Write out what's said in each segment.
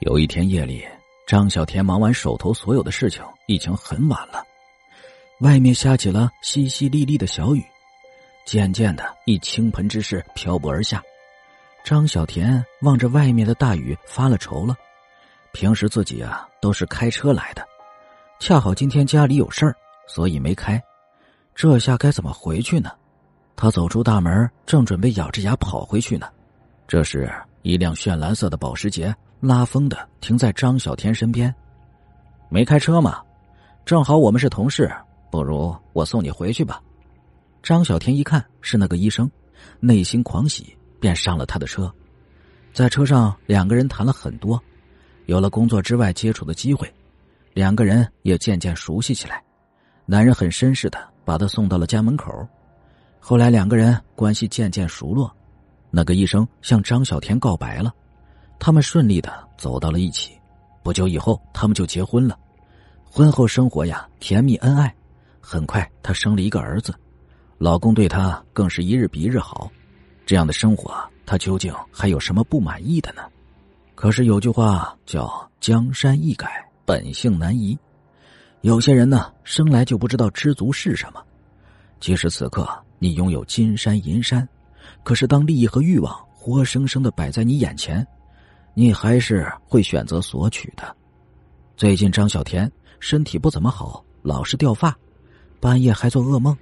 有一天夜里，张小田忙完手头所有的事情，已经很晚了。外面下起了淅淅沥沥的小雨，渐渐的，一倾盆之势漂泊而下。张小田望着外面的大雨，发了愁了。平时自己啊都是开车来的，恰好今天家里有事儿，所以没开。这下该怎么回去呢？他走出大门，正准备咬着牙跑回去呢。这时，一辆炫蓝色的保时捷。拉风的停在张小天身边，没开车吗？正好我们是同事，不如我送你回去吧。张小天一看是那个医生，内心狂喜，便上了他的车。在车上，两个人谈了很多，有了工作之外接触的机会，两个人也渐渐熟悉起来。男人很绅士的把他送到了家门口，后来两个人关系渐渐熟络。那个医生向张小天告白了。他们顺利的走到了一起，不久以后，他们就结婚了。婚后生活呀，甜蜜恩爱。很快，她生了一个儿子，老公对她更是一日比一日好。这样的生活，她究竟还有什么不满意的呢？可是有句话叫“江山易改，本性难移”。有些人呢，生来就不知道知足是什么。即使此刻你拥有金山银山，可是当利益和欲望活生生的摆在你眼前。你还是会选择索取的。最近张小田身体不怎么好，老是掉发，半夜还做噩梦。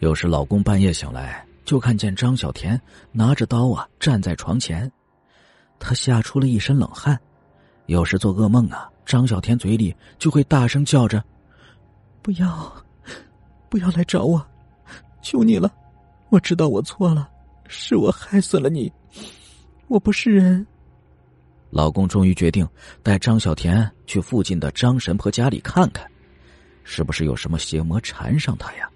有时老公半夜醒来，就看见张小田拿着刀啊站在床前，他吓出了一身冷汗。有时做噩梦啊，张小田嘴里就会大声叫着：“不要，不要来找我，求你了！我知道我错了，是我害死了你，我不是人。”老公终于决定带张小田去附近的张神婆家里看看，是不是有什么邪魔缠上他呀？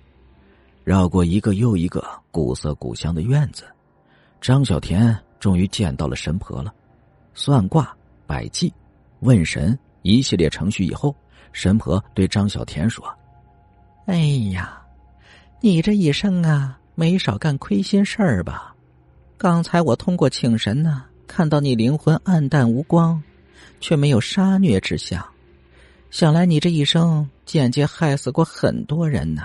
绕过一个又一个古色古香的院子，张小田终于见到了神婆了。算卦、摆祭、问神一系列程序以后，神婆对张小田说：“哎呀，你这一生啊，没少干亏心事儿吧？刚才我通过请神呢。”看到你灵魂暗淡无光，却没有杀虐之相，想来你这一生间接害死过很多人呢。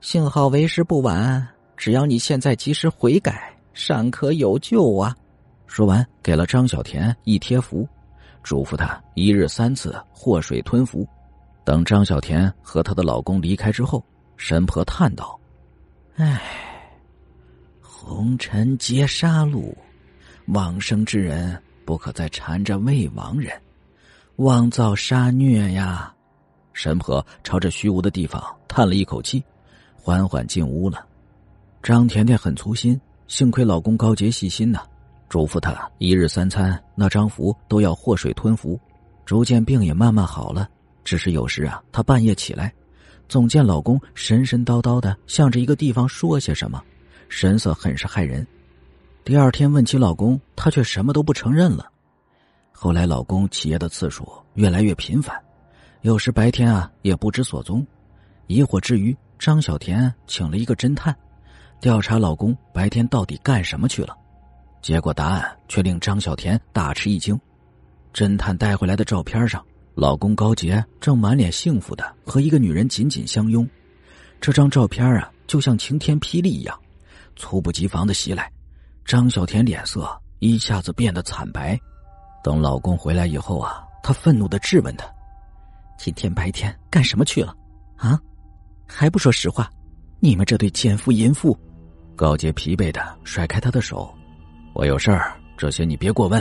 幸好为时不晚，只要你现在及时悔改，尚可有救啊！说完，给了张小田一贴符，嘱咐他一日三次祸水吞服。等张小田和她的老公离开之后，神婆叹道：“唉，红尘皆杀戮。”往生之人不可再缠着未亡人，妄造杀孽呀！神婆朝着虚无的地方叹了一口气，缓缓进屋了。张甜甜很粗心，幸亏老公高洁细心呐，嘱咐她一日三餐那张符都要祸水吞服。逐渐病也慢慢好了，只是有时啊，她半夜起来，总见老公神神叨叨的向着一个地方说些什么，神色很是骇人。第二天问起老公，他却什么都不承认了。后来老公起夜的次数越来越频繁，有时白天啊也不知所踪。疑惑之余，张小田请了一个侦探，调查老公白天到底干什么去了。结果答案却令张小田大吃一惊。侦探带回来的照片上，老公高杰正满脸幸福的和一个女人紧紧相拥。这张照片啊，就像晴天霹雳一样，猝不及防的袭来。张小田脸色一下子变得惨白。等老公回来以后啊，她愤怒的质问他：“今天白天干什么去了？啊，还不说实话！你们这对奸夫淫妇！”高洁疲惫的甩开他的手：“我有事儿，这些你别过问。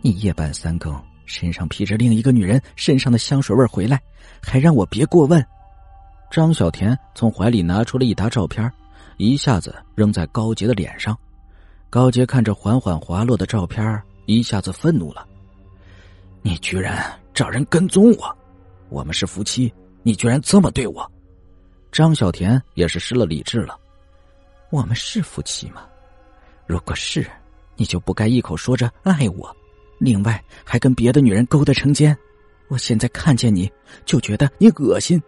你夜半三更身上披着另一个女人身上的香水味回来，还让我别过问。”张小田从怀里拿出了一沓照片，一下子扔在高洁的脸上。高杰看着缓缓滑落的照片，一下子愤怒了：“你居然找人跟踪我！我们是夫妻，你居然这么对我！”张小田也是失了理智了：“我们是夫妻吗？如果是，你就不该一口说着爱我，另外还跟别的女人勾搭成奸。我现在看见你就觉得你恶心。”